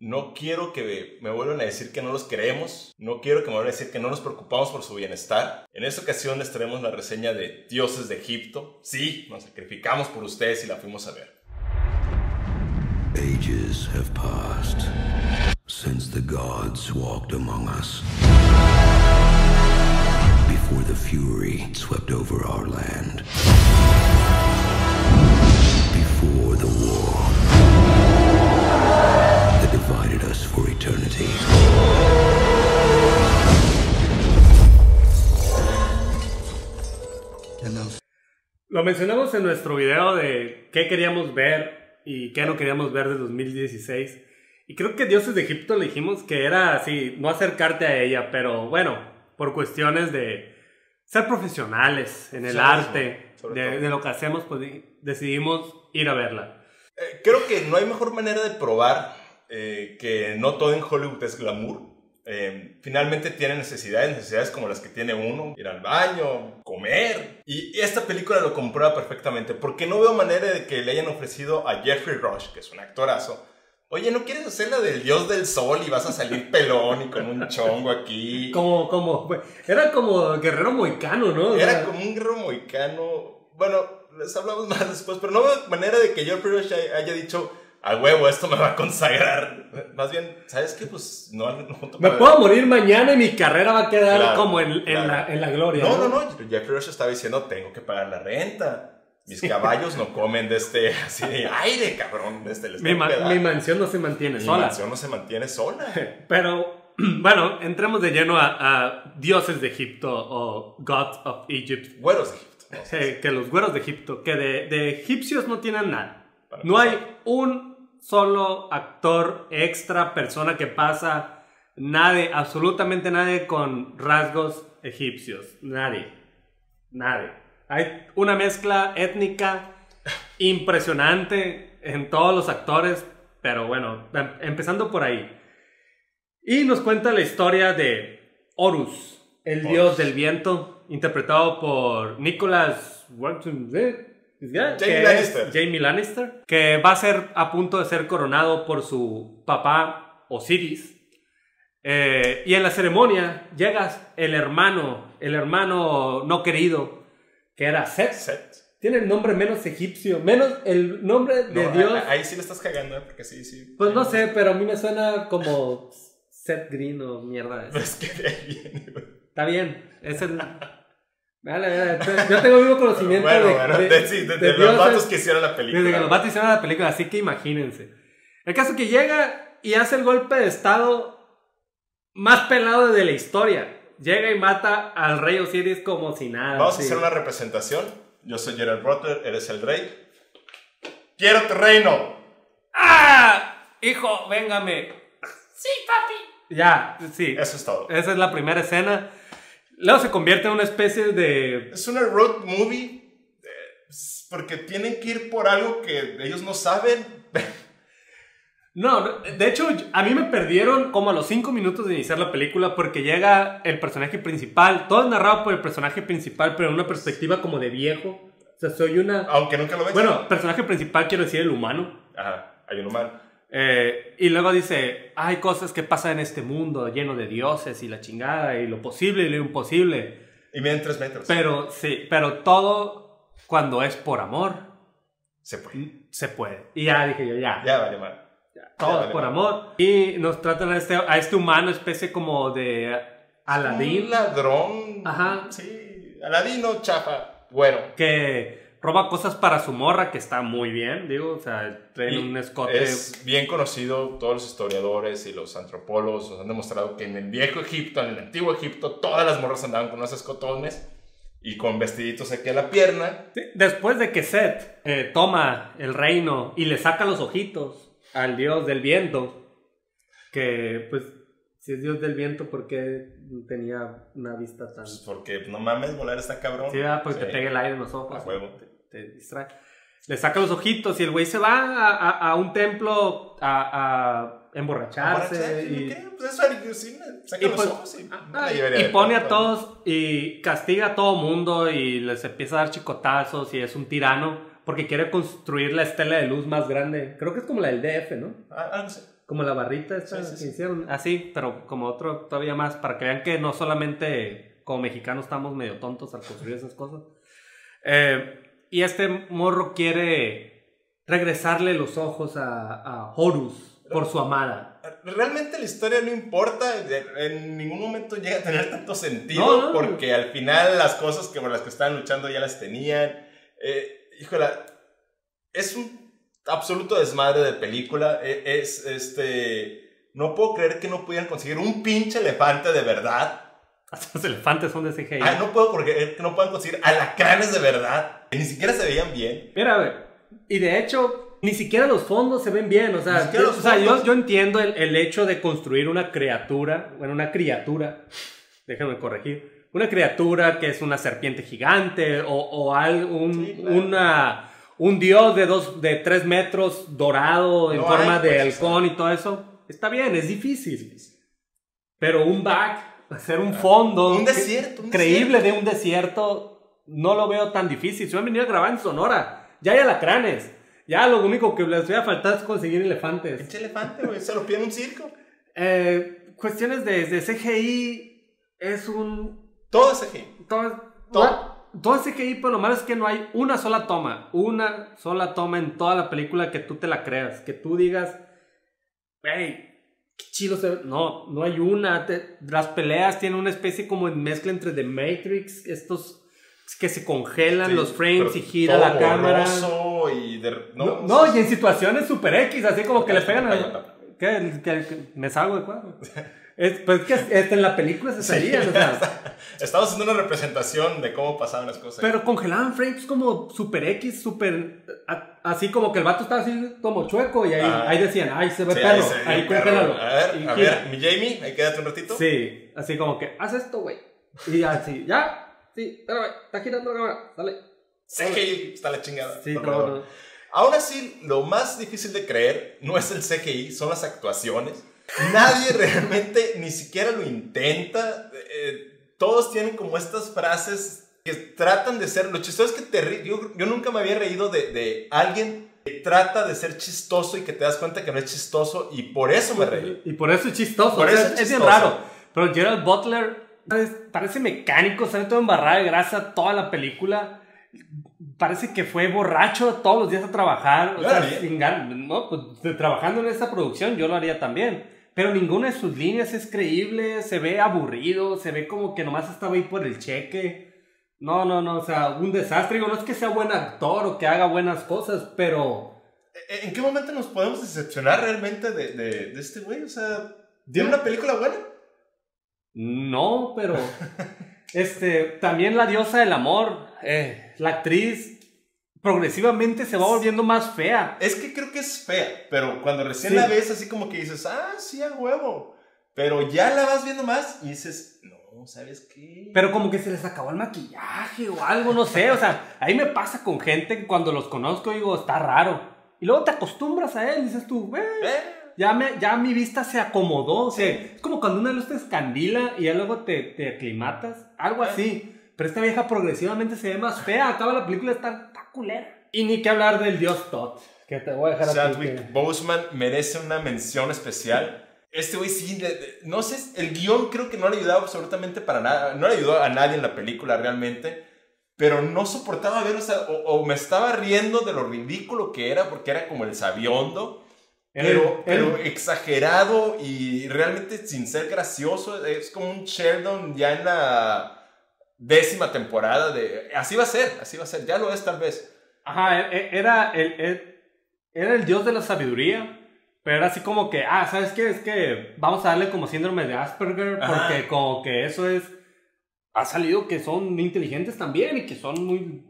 No quiero que me vuelvan a decir que no los queremos. No quiero que me vuelvan a decir que no nos preocupamos por su bienestar. En esta ocasión les traemos la reseña de Dioses de Egipto. Sí, nos sacrificamos por ustedes y la fuimos a ver. Ages have passed since the gods walked among us. Before the fury swept over our land. Before the war divided us for eternity. Lo mencionamos en nuestro video de qué queríamos ver y qué no queríamos ver de 2016. Y creo que Dioses de Egipto le dijimos que era así, no acercarte a ella, pero bueno, por cuestiones de ser profesionales en el todo, arte, de, de lo que hacemos, pues di- decidimos ir a verla. Eh, creo que no hay mejor manera de probar eh, que no todo en Hollywood es glamour. Eh, finalmente tiene necesidades, necesidades como las que tiene uno, ir al baño, comer. Y esta película lo comprueba perfectamente, porque no veo manera de que le hayan ofrecido a Jeffrey Rush, que es un actorazo, oye, ¿no quieres hacer la del dios del sol y vas a salir pelón y con un chongo aquí? Como, como, era como guerrero moicano, ¿no? O Era sea, como un guerrero moicano. Bueno, les hablamos más después, pero no veo manera de que Jeffrey Rush haya dicho a huevo, esto me va a consagrar. Más bien, ¿sabes qué? Pues no, no Me no- puedo morir mañana y mi carrera va a quedar Claro, como en, en claro. la, en la gloria. No, no, no. Jeffrey Rush estaba diciendo, tengo que pagar la renta. Mis caballos no comen de este así de aire, cabrón. De este, les Mi, ma- mi mansión no se mantiene Mi sola. mansión no se mantiene sola. Pero, bueno, entremos de lleno a, a dioses de Egipto o Gods of Egypt. Güeros de Egipto. ¿no? Sí, que los güeros de Egipto, que de, de egipcios no tienen nada. Para No hay un solo actor extra, persona que pasa, nadie, absolutamente nadie con rasgos egipcios. Nadie. Nadie. Hay una mezcla étnica impresionante en todos los actores, pero bueno, em- empezando por ahí. Y nos cuenta la historia de Horus, el Horus. dios del viento, interpretado por Nicholas Walton, Jamie Lannister. Jamie Lannister, que va a ser a punto de ser coronado por su papá Osiris. Eh, y en la ceremonia llegas el hermano, el hermano no querido, que era Set. Set. Tiene el nombre menos egipcio, menos el nombre de No, Dios. a- Ahí sí le estás cagando, porque sí, sí. Pues no sé, pero a mí me suena como Seth Green o mierda. Es que de ahí viene, güey. Está bien, es el... Vale, vale, yo tengo el mismo conocimiento Bueno, de, bueno, de- de, sí, de- de de los vatos que hicieron la película. desde que los vatos hicieron la película, así que imagínense. El caso que llega y hace el golpe de estado más pelado de la historia. Llega y mata al rey Osiris como si nada. Vamos a así. hacer una representación. Yo soy Gerald Butler, eres el rey. ¡Quiero tu reino! ¡Ah! Hijo, véngame. Sí, papi. Ya, sí. Eso es todo. Esa es la primera escena. Luego se convierte en una especie de... Es una road movie eh, porque tienen que ir por algo que ellos no saben. No, de hecho, a mí me perdieron como a los 5 minutos de iniciar la película porque llega el personaje principal. Todo es narrado por el personaje principal, pero en una perspectiva como de viejo. O sea, soy una... Aunque nunca lo ves. Bueno, personaje principal quiero decir el humano. Ajá, hay un humano. Eh, y luego dice, hay cosas que pasan en este mundo lleno de dioses y la chingada y lo posible y lo imposible. Y miden tres metros. Pero sí, pero todo cuando es por amor Se puede. se puede. Y ya dije yo, ya, Ya vale, mal. todo ya vale, por madre. amor. Y nos tratan a este, a este humano especie como de Un Aladín ladrón. Ajá. Sí. Aladino, chafa. Bueno. que roba cosas para su morra, que está muy bien, digo, o sea, traen un escote. Es bien conocido, todos los historiadores y los antropólogos nos han demostrado que en el viejo Egipto, en el antiguo Egipto, todas las morras andaban con unos escotones y con vestiditos aquí a la pierna. Sí, Después de que Set eh, toma el reino y le saca los ojitos al dios del viento, que pues si es dios del viento, ¿por qué tenía una vista tan... Pues porque no mames, volar está cabrón. Sí, porque Sí. te pega el aire en los ojos. A huevo. Te, distrae. Le saca los ojitos y el güey se va a, a- a un templo a, a emborracharse. Y, ¿qué? Pues eso, saca y los pues- ojos y, ah, y de pone a todo. todos y castiga a todo mundo y les empieza a dar chicotazos y es un tirano porque quiere construir la estela de luz más grande. Creo que es como la del DF, ¿no? Ah, ah, no sé. Como la barrita esta Sí, sí, que sí. hicieron. Así, pero como otro todavía más, para que vean que no solamente como mexicanos estamos medio tontos al construir esas cosas. Eh, y este morro quiere regresarle los ojos a, a Horus por su amada. Realmente la historia no importa, en ningún momento llega a tener tanto sentido, No, no. porque al final las cosas que por las que estaban luchando ya las tenían. Eh, híjole, es un absoluto desmadre de película. E- Es, este, no puedo creer que no pudieran conseguir un pinche elefante de verdad. Hasta los elefantes son de CGI. Ah, no puedo creer que no puedan conseguir alacranes de verdad. Que ni siquiera se veían bien. Mira, güey, y de hecho, ni siquiera los fondos se ven bien. O sea, yo, los o sea, yo, yo entiendo el, el hecho de construir una criatura, bueno, una criatura, déjame corregir, una criatura que es una serpiente gigante o, o al- un, Sí, claro. una, un dios de, dos, de tres metros dorado en No forma hay, de pues, halcón y todo eso. Está bien, es difícil. Pero un back, hacer un fondo Un desierto, un creíble de un desierto, no lo veo tan difícil. Si van a venir a grabar en Sonora, ya hay alacranes. Ya lo único que les voy a faltar es conseguir elefantes. Pinche elefante, güey. Se lo pide en un circo. Eh, cuestiones de, de CGI es un... Todo es aquí. Todo, Todo. todo es CGI, pero lo malo es que no hay una sola toma. Una sola toma en toda la película que tú te la creas. Que tú digas, hey, chido se ve". No, no hay una. Te- las peleas tienen una especie como de mezcla entre The Matrix, estos que se congelan Sí, los frames y gira todo la cámara. y de- No, no, no, y en situaciones super X, así como que le pegan a... ¿Qué? ¿Qué? ¿Qué? ¿Me salgo de cuadro? Es, pues que este, en la película se salían, o sea, Estamos haciendo una representación de cómo pasaban las cosas. pero congelaban frames como super X, super... a- así como que el vato estaba así como chueco y ahí, Ah. ahí decían, ay, se ve Sí, perro, ahí perro. congélalo. A ver, Y a gira. ver, mi Jamie, ahí quédate un ratito. Sí, así como que, haz esto, güey. Y así, ya, sí, espérame, está girando la cámara, dale. Sé que está la chingada. Sí, no. Aún así, lo más difícil de creer no es el CGI, son las actuaciones. Nadie realmente ni siquiera lo intenta. Eh, todos tienen como estas frases que tratan de ser. Lo chistoso es que te ri- yo, yo nunca me había reído de, de alguien que trata de ser chistoso y que te das cuenta que no es chistoso y por eso me reí. Y por eso es chistoso. Por o sea, eso es es bien raro. Pero Gerald Butler parece mecánico, sale todo embarrado de grasa toda la película. Parece que fue borracho todos los días a trabajar. O sea, sin no, pues, trabajando en esta producción yo lo haría también. Pero ninguna de sus líneas es creíble, se ve aburrido, se ve como que nomás estaba ahí por el cheque. No, no, no, o sea, un desastre. Digo, no es que sea buen actor o que haga buenas cosas, pero... ¿En qué momento nos podemos decepcionar realmente de, de, de este güey? O sea, ¿tiene una película buena? No, pero este también la diosa del amor, eh, la actriz progresivamente se va volviendo más fea. Es que creo que es fea, pero cuando recién Sí. la ves así como que dices, ah, sí, a huevo. Pero ya la vas viendo más y dices, no, ¿sabes qué? Pero como que se les acabó el maquillaje o algo, no sé. O sea, ahí me pasa con gente que cuando los conozco digo, está raro. Y luego te acostumbras a él, dices tú, "Güey, Eh, ya, me, ya mi vista se acomodó. O sea, es como cuando una luz te escandila y ya luego te, te aclimatas. Algo así. Pero esta vieja progresivamente se ve más fea. Acaba la película, está culera. Y ni que hablar del dios Todd. Que te voy a dejar Chadwick que- Boseman merece una mención especial. Este güey sí, de- de- no sé, el guion creo que no le ayudaba absolutamente para nada. No le ayudó a nadie en la película realmente. Pero no soportaba ver, o sea, o, o me estaba riendo de lo ridículo que era porque era como el sabiondo. Pero, pero exagerado y realmente sin ser gracioso. Es como un Sheldon ya en la décima temporada de... Así va a ser, así va a ser. Ya lo es tal vez. Ajá, e- e- era el, el- era el dios de la sabiduría. Pero era así como que, ah, ¿sabes qué? Es que vamos a darle como síndrome de Asperger. Ajá. Porque como que eso es. Ha salido que son inteligentes también y que son muy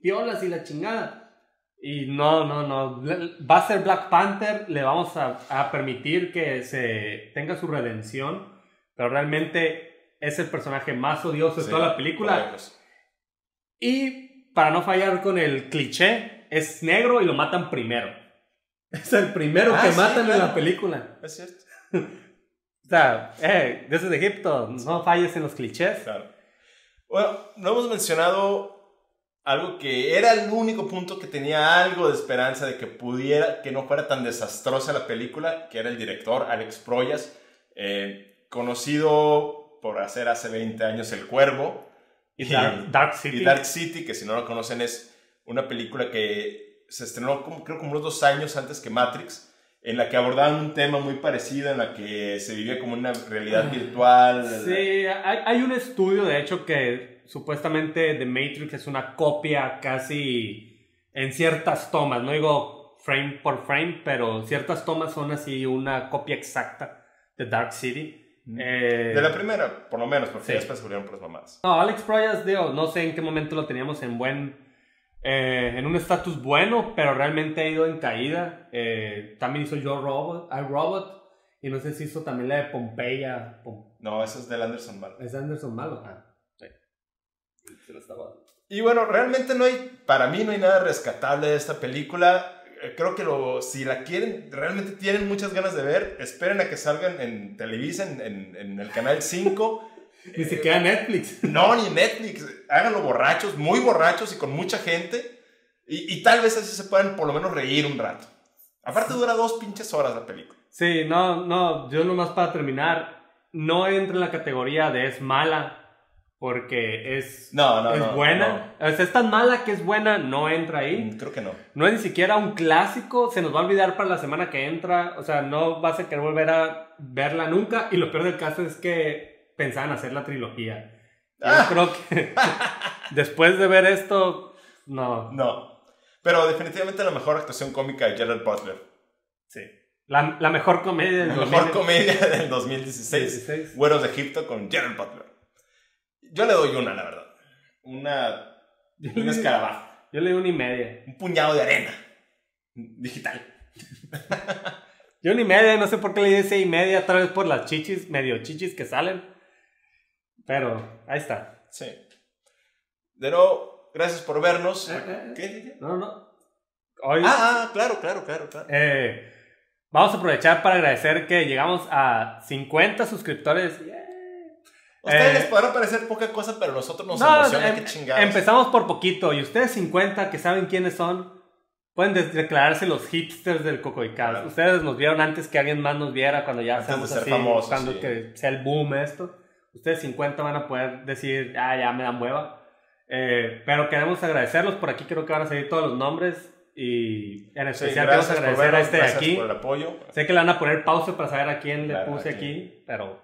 piolas y la chingada. Y no, no, no. Va a ser Black Panther. Le vamos a, a permitir que se tenga su redención. Pero realmente es el personaje más odioso de Sí, toda la película. Y para no fallar con el cliché, es negro y lo matan primero. Es el primero Ah, que sí, matan en la película. Es cierto. O sea, eh, desde Egipto, no falles en los clichés. Claro. Bueno, no hemos mencionado algo que era el único punto que tenía algo de esperanza de que pudiera, que no fuera tan desastrosa la película, que era el director Alex Proyas, eh, conocido por hacer hace 20 años El Cuervo Y Dark, Dark City. y Dark City, que si no lo conocen es una película que se estrenó como, creo como unos dos años antes que Matrix, en la que abordaban un tema muy parecido, en la que se vivía como una realidad virtual. Sí, hay, hay un estudio, de hecho, que supuestamente The Matrix es una copia casi en ciertas tomas, no digo frame por frame, pero ciertas tomas son así una copia exacta de Dark City. Eh, De la primera, por lo menos, porque Sí. ya después se volvieron por las mamadas. No, Alex Proyas, digo, no sé en qué momento lo teníamos en buen. eh, en un estatus bueno, pero realmente ha ido en caída. Eh, también hizo Yo Robot, I Robot, y no sé si hizo también la de Pompeya. Pom- No, eso es del Anderson Mal. ¿Es Anderson Malo? Ah, sí. Se lo estaba- Y bueno, realmente no hay, para mí no hay nada rescatable de esta película. Eh, Creo que lo, si la quieren, realmente tienen muchas ganas de ver, esperen a que salgan en Televisa, en, en- en el canal 5. Ni siquiera Netflix. No, ni Netflix. Háganlo borrachos, muy borrachos y con mucha gente. Y, y tal vez así se puedan por lo menos reír un rato. Aparte dura dos pinches horas la película. Sí, no, no, yo nomás para terminar, no entra en la categoría de es mala, porque es, No, no, es no, buena. O sea, es tan mala que es buena, no entra ahí. Mm, Creo que no. No es ni siquiera un clásico, se nos va a olvidar para la semana que entra, o sea, no vas a querer volver a verla nunca, y lo peor del caso es que pensaban hacer la trilogía. Yo Ah. creo que después de ver esto, no, No. Pero definitivamente la mejor actuación cómica de Gerald Butler. sí. La, la mejor comedia del La mejor 2000. comedia del 2016. 16. Güeros de Egipto con Gerald Butler. Yo le doy una, la verdad. Una. Un escarabajo. Yo le di una y media. Un puñado de arena. Digital. Yo ni media, no sé por qué le di seis y media, tal vez por las chichis, medio chichis que salen. Pero ahí está. Sí. De nuevo, gracias por vernos. Eh, eh, eh. ¿Qué? No, no. Hoy Ah, ah, claro, claro, claro, claro. eh, vamos a aprovechar para agradecer que llegamos a 50 suscriptores. A ustedes eh, les podrá parecer poca cosa, pero nosotros nos No, emociona. em- qué chingados. empezamos por poquito y ustedes 50 que saben quiénes son, pueden declararse los hipsters del Cocoicas. Claro. Ustedes nos vieron antes que alguien más nos viera cuando ya Antes de ser así, famosos, cuando sí. que sea el boom esto. Ustedes 50 van a poder decir, ah, ya me dan hueva. Eh, pero queremos agradecerlos. Por aquí creo que van a salir todos los nombres. Y en Sí, especial queremos gracias por agradecer a este de aquí. por el apoyo. Sé que le van a poner pausa para saber a quién le Claro, puse aquí. aquí, pero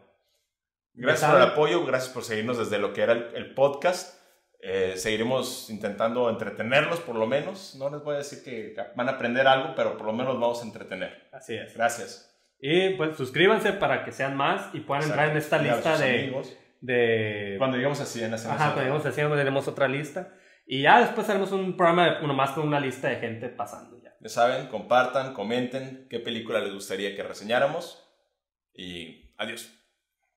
Gracias por el apoyo, gracias por seguirnos desde lo que era el, el podcast. Eh, seguiremos intentando entretenerlos por lo menos. No les voy a decir que van a aprender algo, pero por lo menos vamos a entretener. así es. Gracias. Y pues suscríbanse para que sean más y puedan entrar en esta Exacto. lista a de, de Cuando así en la semana. Ajá, cuando lleguemos haciendo tenemos otra lista. Y ya después haremos un programa de uno más con una lista de gente pasando ya. Ya saben, compartan, comenten qué película les gustaría que reseñáramos. Y adiós.